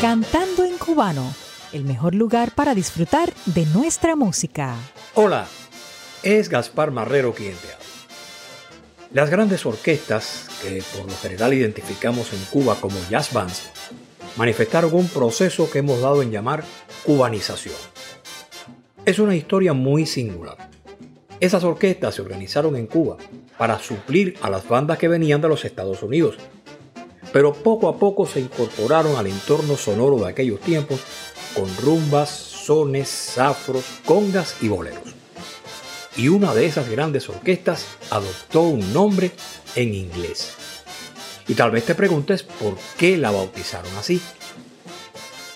Cantando en cubano, el mejor lugar para disfrutar de nuestra música. Hola, es Gaspar Marrero quien te habla. Las grandes orquestas, que por lo general identificamos en Cuba como jazz bands, manifestaron un proceso que hemos dado en llamar cubanización. Es una historia muy singular. Esas orquestas se organizaron en Cuba para suplir a las bandas que venían de los Estados Unidos, pero poco a poco se incorporaron al entorno sonoro de aquellos tiempos con rumbas, sones, zafros, congas y boleros y una de esas grandes orquestas adoptó un nombre en inglés. Y tal vez te preguntes por qué la bautizaron así.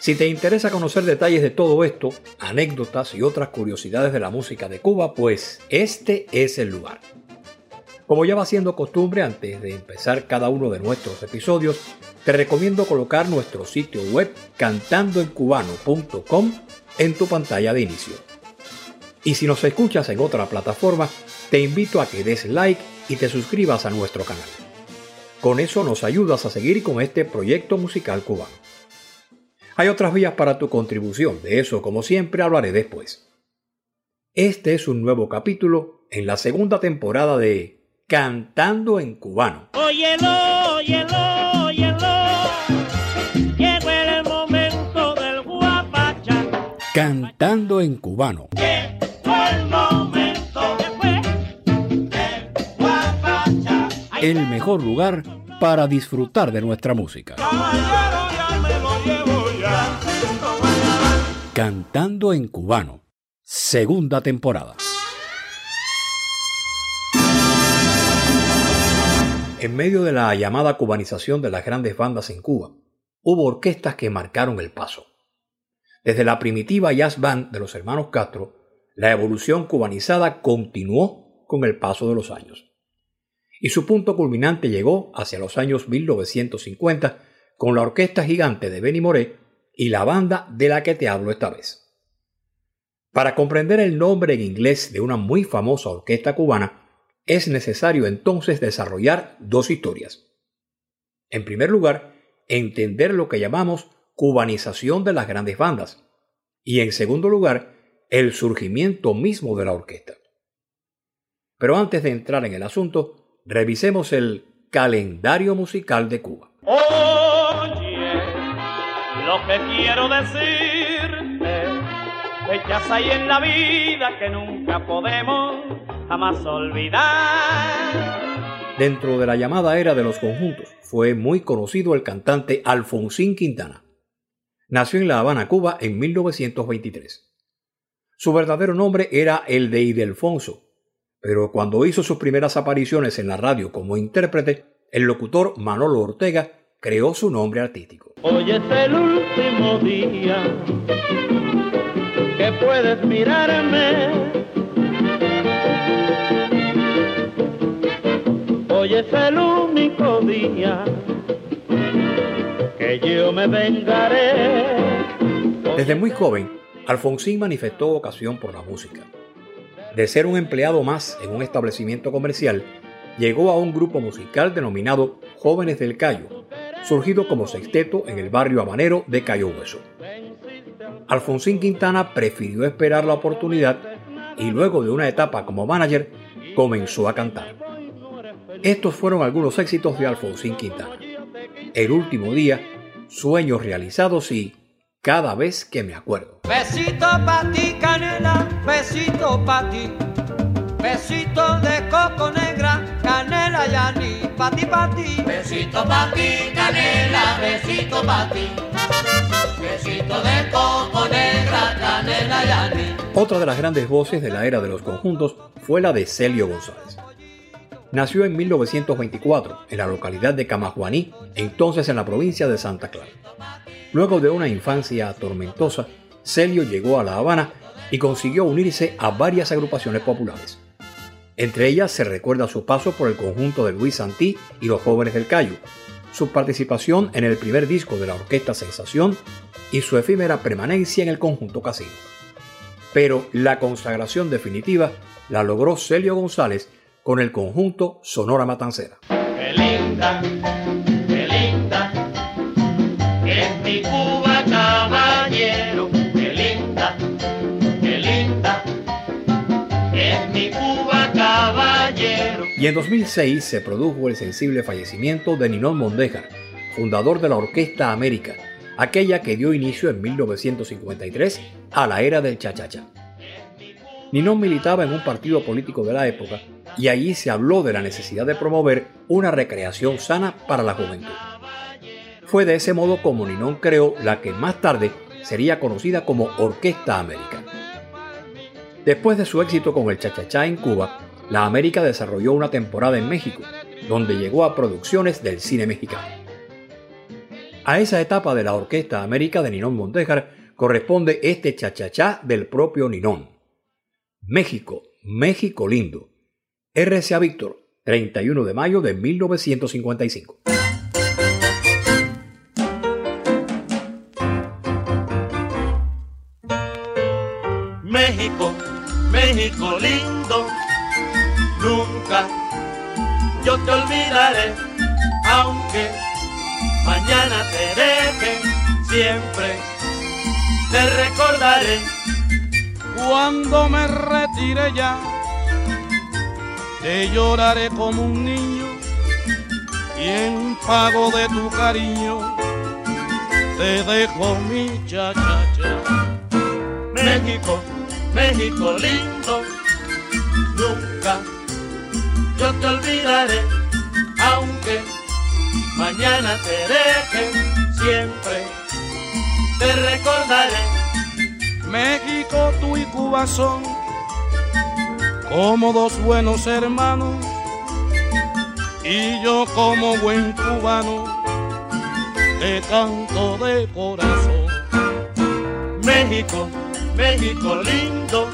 Si te interesa conocer detalles de todo esto, anécdotas y otras curiosidades de la música de Cuba, pues este es el lugar. Como ya va siendo costumbre antes de empezar cada uno de nuestros episodios, te recomiendo colocar nuestro sitio web cantandoencubano.com en tu pantalla de inicio. Y si nos escuchas en otra plataforma, te invito a que des like y te suscribas a nuestro canal. Con eso nos ayudas a seguir con este proyecto musical cubano. Hay otras vías para tu contribución, de eso como siempre hablaré después. Este es un nuevo capítulo en la segunda temporada de Cantando en Cubano. Óyelo, óyelo, óyelo. Llegó el momento del guapacha. Cantando en Cubano. el mejor lugar para disfrutar de nuestra música. Cantando en cubano, segunda temporada. En medio de la llamada cubanización de las grandes bandas en Cuba, hubo orquestas que marcaron el paso. Desde la primitiva jazz band de los hermanos Castro, la evolución cubanizada continuó con el paso de los años y su punto culminante llegó hacia los años 1950 con la orquesta gigante de Benny Moré y la banda de la que te hablo esta vez. Para comprender el nombre en inglés de una muy famosa orquesta cubana, es necesario entonces desarrollar dos historias. En primer lugar, entender lo que llamamos cubanización de las grandes bandas y en segundo lugar, el surgimiento mismo de la orquesta. Pero antes de entrar en el asunto, revisemos el calendario musical de Cuba. Oye, lo que quiero decirte, fechas hay en la vida que nunca podemos jamás olvidar. Dentro de la llamada era de los conjuntos, fue muy conocido el cantante Alfonsín Quintana. Nació en La Habana, Cuba, en 1923. Su verdadero nombre era el de Idelfonso, pero cuando hizo sus primeras apariciones en la radio como intérprete, el locutor Manolo Ortega creó su nombre artístico. Hoy es el último día que puedes mirarme. Hoy es el único día que yo me vengaré. Desde muy joven, Alfonsín manifestó ocasión por la música de ser un empleado más en un establecimiento comercial, llegó a un grupo musical denominado Jóvenes del Cayo, surgido como sexteto en el barrio habanero de Cayo Hueso. Alfonsín Quintana prefirió esperar la oportunidad y luego de una etapa como manager comenzó a cantar. Estos fueron algunos éxitos de Alfonsín Quintana. El último día, Sueños realizados y Cada vez que me acuerdo. Besito pa' ti, canela, besito pa' ti. Besito de coco negra, canela y anís, pa' ti, pa' ti. Besito pa' ti, canela, besito pa' ti. Besito de coco negra, canela y anís. Otra de las grandes voces de la era de los conjuntos fue la de Celio González. Nació en 1924 en la localidad de Camajuaní, entonces en la provincia de Santa Clara. Luego de una infancia tormentosa, Celio llegó a La Habana y consiguió unirse a varias agrupaciones populares. Entre ellas se recuerda su paso por el conjunto de Luis Santí y los jóvenes del Cayo, su participación en el primer disco de la orquesta Sensación y su efímera permanencia en el conjunto Casino. pero la consagración definitiva la logró Celio González con el conjunto Sonora Matancera. Y en 2006 se produjo el sensible fallecimiento de Ninón Mondéjar, fundador de la Orquesta América, aquella que dio inicio en 1953 a la era del cha-cha-cha. Ninón militaba en un partido político de la época y allí se habló de la necesidad de promover una recreación sana para la juventud. Fue de ese modo como Ninón creó la que más tarde sería conocida como Orquesta América. Después de su éxito con el cha-cha-cha en Cuba, la América desarrolló una temporada en México, donde llegó a producciones del cine mexicano. A esa etapa de la Orquesta América de Ninón Montejar corresponde este cha-cha-cha del propio Ninón. México, México lindo. RCA Víctor, 31 de mayo de 1955. Cuando me retire ya, te lloraré como un niño y en pago de tu cariño te dejo mi chachacha. México, México lindo, nunca yo te olvidaré, aunque mañana te deje, siempre te recordaré. México, tú y Cuba son como dos buenos hermanos y yo como buen cubano te canto de corazón. México, México lindo,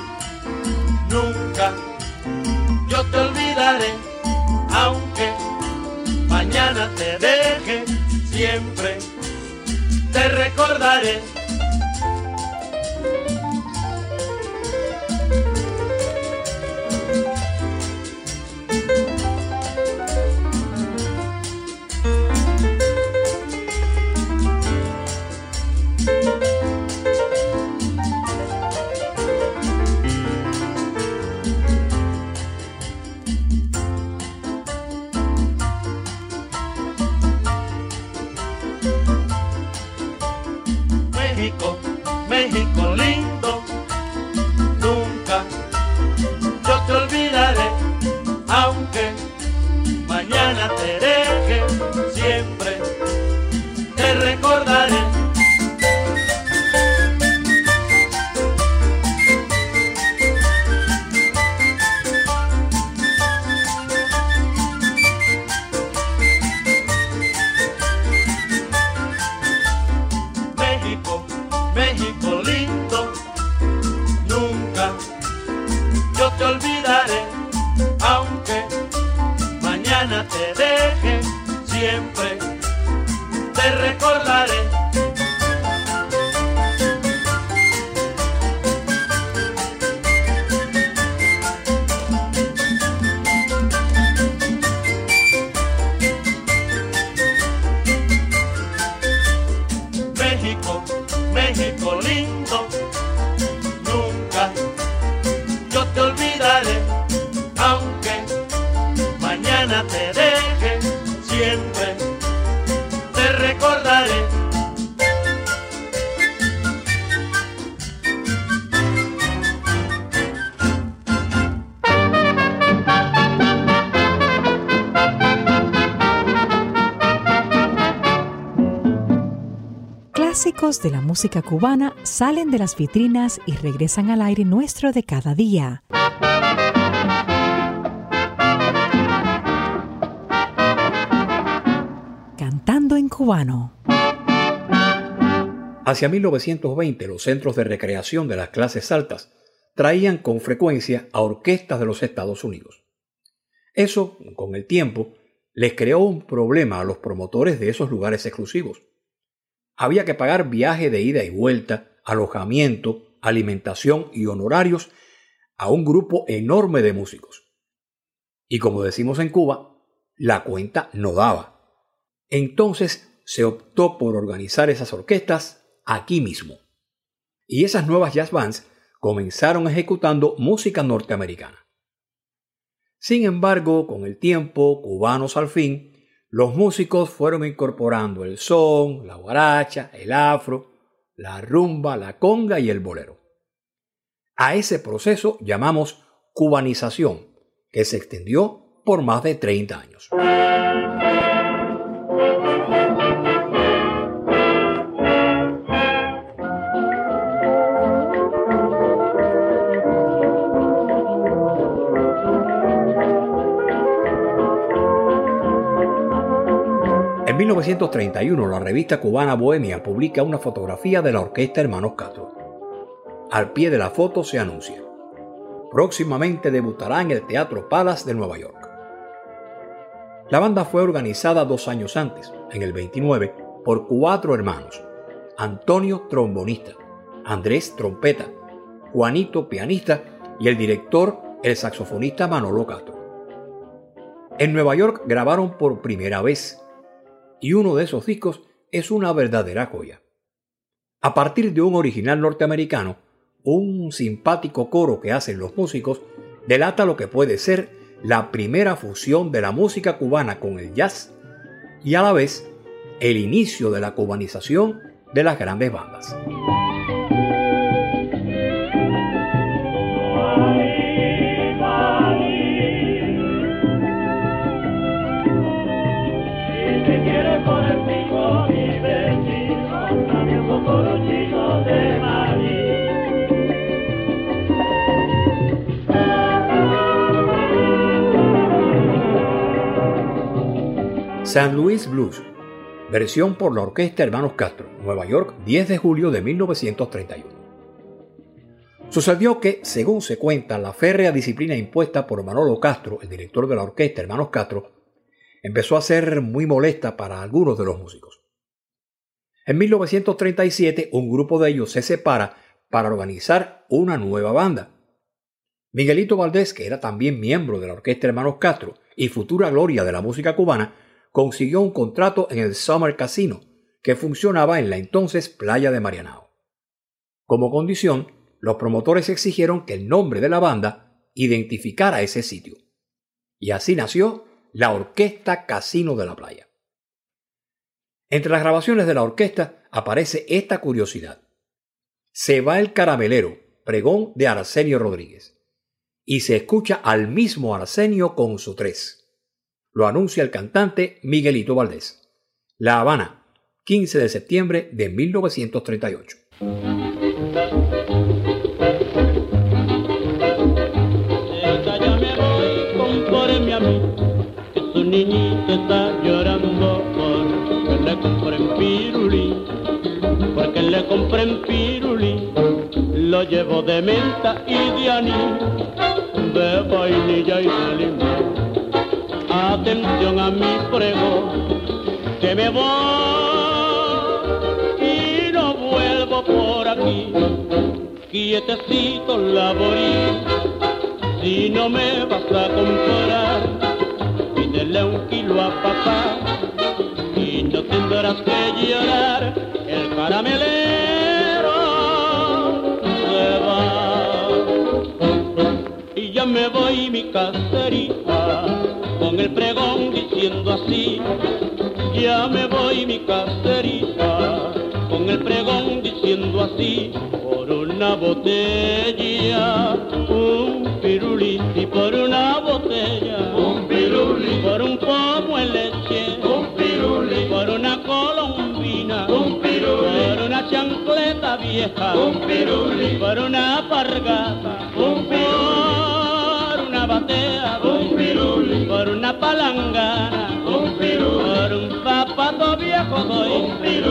nunca yo te olvidaré, aunque mañana te deje, siempre te recordaré. Siempre te recordaré. De la música cubana salen de las vitrinas y regresan al aire nuestro de cada día. Cantando en cubano. Hacia 1920 los centros de recreación de las clases altas traían con frecuencia a orquestas de los Estados Unidos. Eso, con el tiempo, les creó un problema a los promotores de esos lugares exclusivos. Había que pagar viaje de ida y vuelta, alojamiento, alimentación y honorarios a un grupo enorme de músicos. Y como decimos en Cuba, la cuenta no daba. Entonces se optó por organizar esas orquestas aquí mismo. Y esas nuevas jazz bands comenzaron ejecutando música norteamericana. Sin embargo, con el tiempo, cubanos al fin, los músicos fueron incorporando el son, la guaracha, el afro, la rumba, la conga y el bolero. A ese proceso llamamos cubanización, que se extendió por más de 30 años. 1931 la revista cubana Bohemia publica una fotografía de la orquesta Hermanos Castro. Al pie de la foto se anuncia. Próximamente debutará en el Teatro Palace de Nueva York. La banda fue organizada dos años antes, en el 29, por cuatro hermanos. Antonio trombonista, Andrés trompeta, Juanito pianista y el director, el saxofonista Manolo Castro. En Nueva York grabaron por primera vez y uno de esos discos es una verdadera joya. A partir de un original norteamericano, un simpático coro que hacen los músicos delata lo que puede ser la primera fusión de la música cubana con el jazz y a la vez el inicio de la cubanización de las grandes bandas. San Luis Blues, versión por la Orquesta Hermanos Castro, Nueva York, 10 de julio de 1931. Sucedió que, según se cuenta, la férrea disciplina impuesta por Manolo Castro, el director de la Orquesta Hermanos Castro, empezó a ser muy molesta para algunos de los músicos. En 1937, un grupo de ellos se separa para organizar una nueva banda. Miguelito Valdés, que era también miembro de la Orquesta Hermanos Castro y futura gloria de la música cubana, consiguió un contrato en el Summer Casino, que funcionaba en la entonces playa de Marianao. Como condición, los promotores exigieron que el nombre de la banda identificara ese sitio. Y así nació la Orquesta Casino de la Playa. Entre las grabaciones de la orquesta aparece esta curiosidad. Se va el caramelero, pregón de Arsenio Rodríguez, y se escucha al mismo Arsenio con su tres. Lo anuncia el cantante Miguelito Valdés. La Habana, 15 de septiembre de 1938. Ya me voy, compóreme a mí, que su niñito está llorando porque le compren pirulí, porque le compren pirulí, lo llevo de menta y de anís, de vainilla y de limón atención a mi prego, que me voy y no vuelvo por aquí, quietecito laborí, si no me vas a comprar, pídele un kilo a papá, y no tendrás que llorar, el caramelero me voy mi caserita con el pregón diciendo así, ya me voy mi caserita, con el pregón diciendo así, por una botella, un pirulí, y por una botella, un pirulí, por un pomo en leche, un pirulí, por una colombina, un pirulí, por una chancleta vieja, un pirulí, por una pargata, un pirulí, un pirulí, por una palangana, un por un zapato viejo doy, Un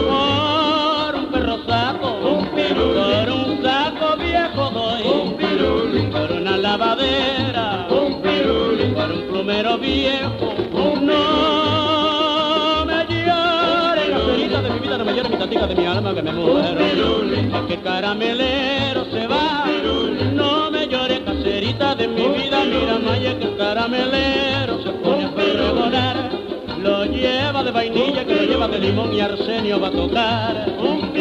por un perro saco, Un por un saco viejo doy, un pirulí, por una lavadera, un pirulí, por un plumero viejo, Un no me llores, la de mi vida, no me llores mi muchachica de mi alma que me muero. Es que caramelero se va, de mi vida, mira Maya que el caramelero se pone a pregonar. Lo lleva de vainilla, que lo lleva de limón y arsenio va a tocar. Un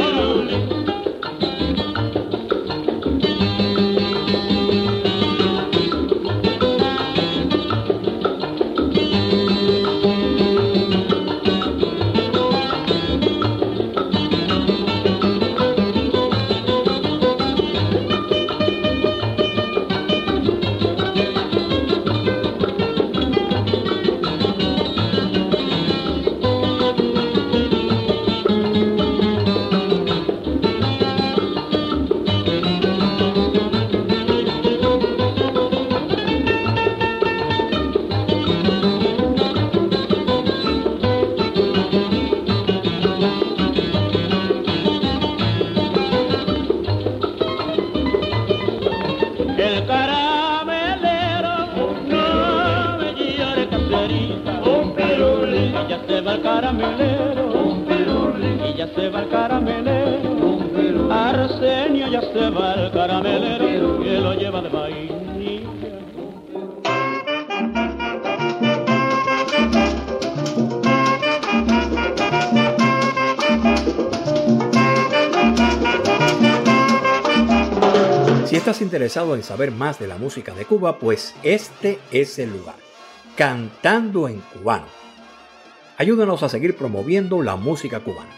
interesado en saber más de la música de Cuba, pues este es el lugar. Cantando en cubano. Ayúdanos a seguir promoviendo la música cubana.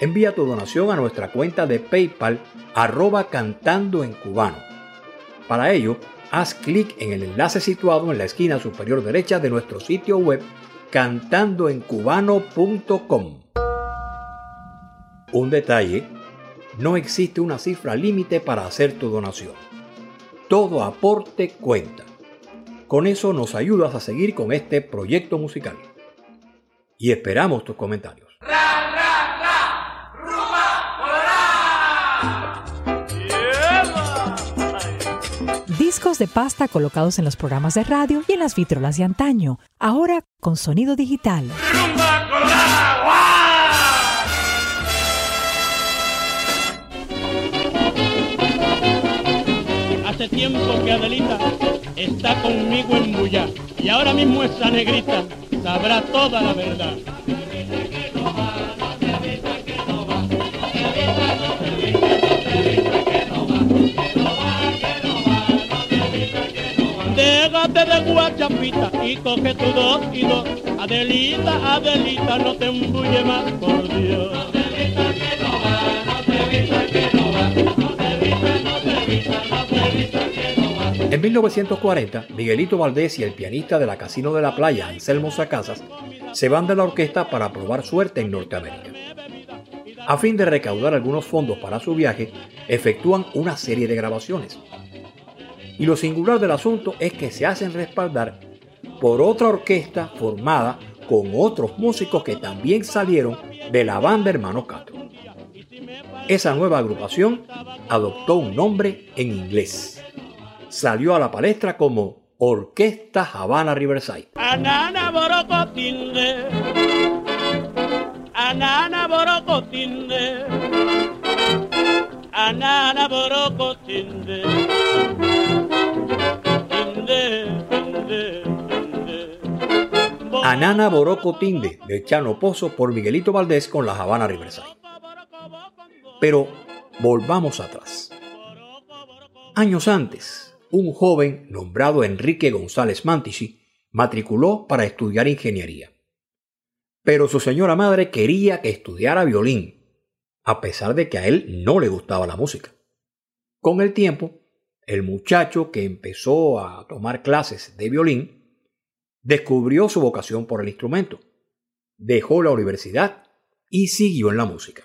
Envía tu donación a nuestra cuenta de PayPal arroba cantando en cubano. Para ello, haz clic en el enlace situado en la esquina superior derecha de nuestro sitio web cantandoencubano.com. Un detalle no existe una cifra límite para hacer tu donación. Todo aporte cuenta. Con eso nos ayudas a seguir con este proyecto musical. Y esperamos tus comentarios. Discos de pasta colocados en los programas de radio y en las vitrolas de antaño, ahora con sonido digital. Tiempo que Adelita está conmigo en Bulla y ahora mismo esa negrita sabrá toda la verdad. Déjate de guachapita y coge tu dos y dos. Adelita, Adelita, no te embulle más, por Dios. Adelita que no va, no te que En 1940, Miguelito Valdés y el pianista de la Casino de la Playa, Anselmo Sacasas, se van de la orquesta para probar suerte en Norteamérica. A fin de recaudar algunos fondos para su viaje, efectúan una serie de grabaciones. Y lo singular del asunto es que se hacen respaldar por otra orquesta formada con otros músicos que también salieron de la banda Hermanos Castro. Esa nueva agrupación adoptó un nombre en inglés salió a la palestra como Orquesta Habana Riverside. Anana Boroco Tinde de Chano Pozo por Miguelito Valdés con la Habana Riverside. Pero volvamos atrás. Años antes, un joven nombrado Enrique González Mantici matriculó para estudiar ingeniería. Pero su señora madre quería que estudiara violín, a pesar de que a él no le gustaba la música. Con el tiempo, el muchacho que empezó a tomar clases de violín descubrió su vocación por el instrumento, dejó la universidad y siguió en la música.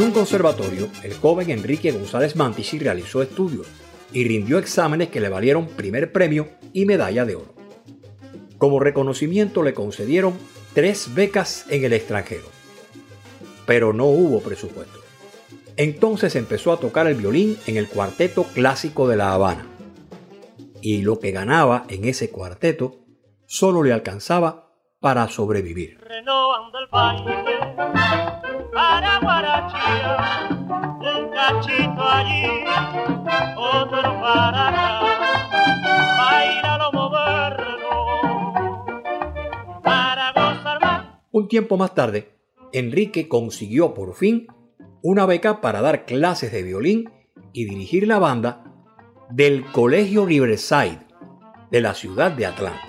En un conservatorio, el joven Enrique González Mantici realizó estudios y rindió exámenes que le valieron primer premio y medalla de oro. Como reconocimiento le concedieron tres becas en el extranjero. pero no hubo presupuesto. Entonces empezó a tocar el violín en el cuarteto clásico de La Habana. Y lo que ganaba en ese cuarteto solo le alcanzaba para sobrevivir. Para un cachito allí, otro para lo para. Un tiempo más tarde, Enrique consiguió por fin una beca para dar clases de violín y dirigir la banda del Colegio Riverside de la ciudad de Atlanta.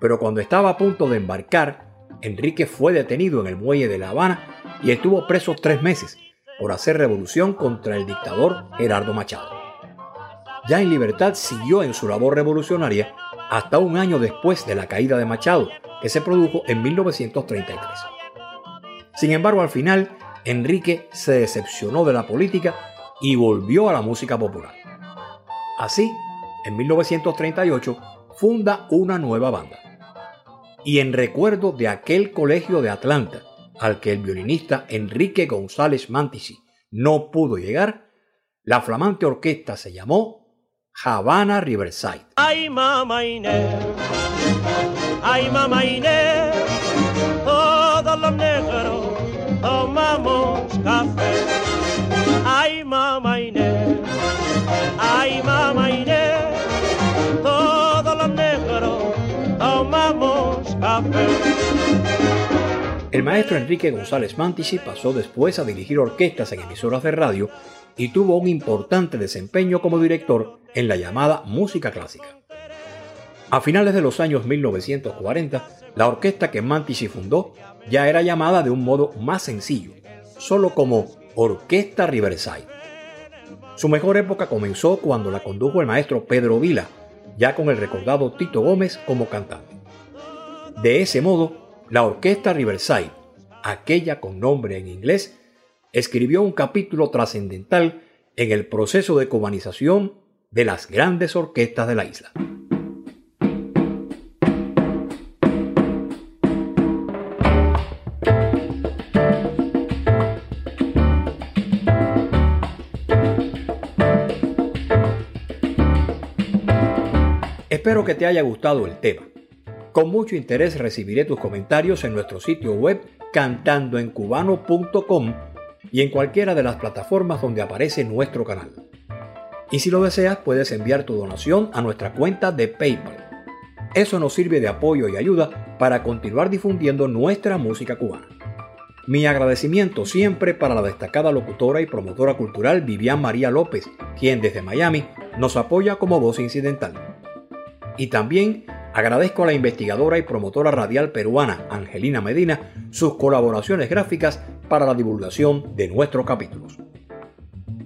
Pero cuando estaba a punto de embarcar, Enrique fue detenido en el muelle de La Habana y estuvo preso tres meses por hacer revolución contra el dictador Gerardo Machado. Ya en libertad siguió en su labor revolucionaria hasta un año después de la caída de Machado, que se produjo en 1933. Sin embargo, al final, Enrique se decepcionó de la política y volvió a la música popular. Así, en 1938, funda una nueva banda. Y en recuerdo de aquel colegio de Atlanta, al que el violinista Enrique González Mantisi no pudo llegar, la flamante orquesta se llamó Havana Riverside. Ay, mamá Inés, ay, mamá Inés, todos los negros tomamos café. El maestro Enrique González Mantisi pasó después a dirigir orquestas en emisoras de radio y tuvo un importante desempeño como director en la llamada música clásica. A finales de los años 1940, la orquesta que Mantisi fundó ya era llamada de un modo más sencillo, solo como Orquesta Riverside. Su mejor época comenzó cuando la condujo el maestro Pedro Vila, ya con el recordado Tito Gómez como cantante. De ese modo, la Orquesta Riverside, aquella con nombre en inglés, escribió un capítulo trascendental en el proceso de cubanización de las grandes orquestas de la isla. Espero que te haya gustado el tema. Con mucho interés recibiré tus comentarios en nuestro sitio web cantandoencubano.com y en cualquiera de las plataformas donde aparece nuestro canal. Y si lo deseas, puedes enviar tu donación a nuestra cuenta de PayPal. Eso nos sirve de apoyo y ayuda para continuar difundiendo nuestra música cubana. Mi agradecimiento siempre para la destacada locutora y promotora cultural Vivian María López, quien desde Miami nos apoya como voz incidental. Y también agradezco a la investigadora y promotora radial peruana Angelina Medina sus colaboraciones gráficas para la divulgación de nuestros capítulos.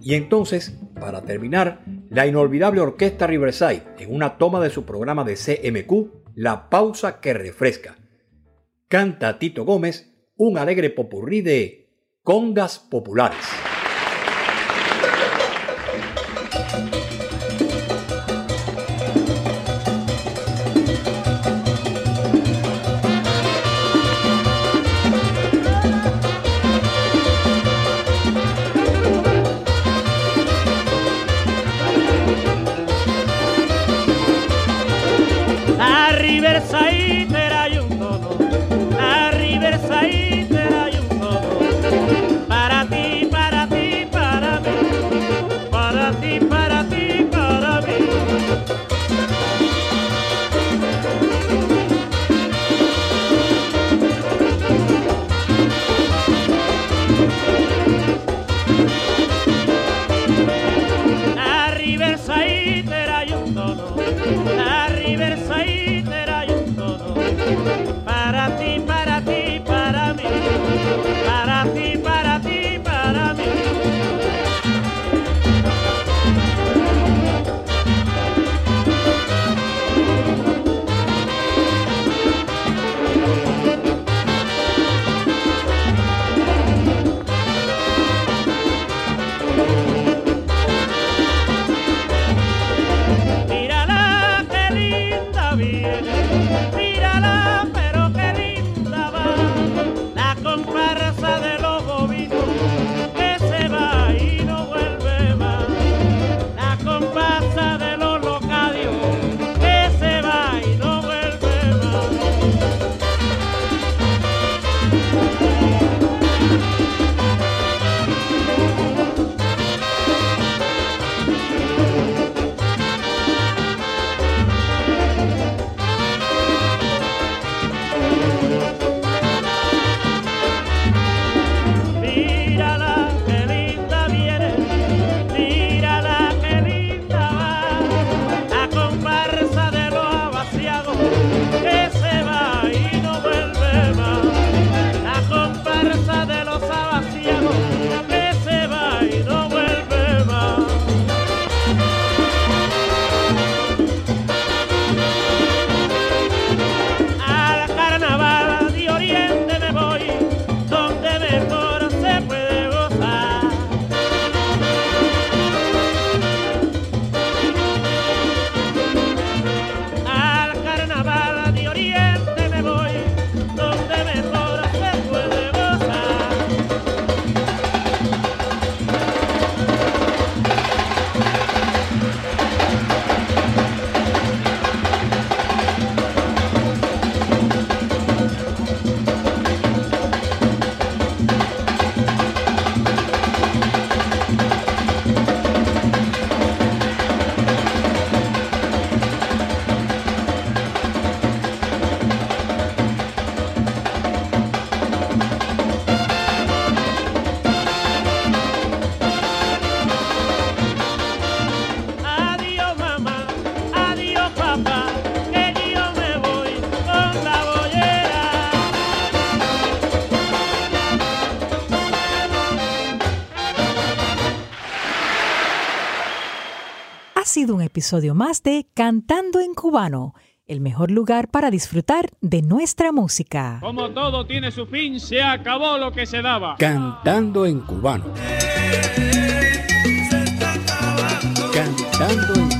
Y entonces, para terminar, la inolvidable Orquesta Riverside en una toma de su programa de CMQ, La Pausa que Refresca. Canta Tito Gómez un alegre popurrí de congas populares. Episodio más de Cantando en Cubano, el mejor lugar para disfrutar de nuestra música. Como todo tiene su fin, se acabó lo que se daba. Cantando en Cubano. Cantando en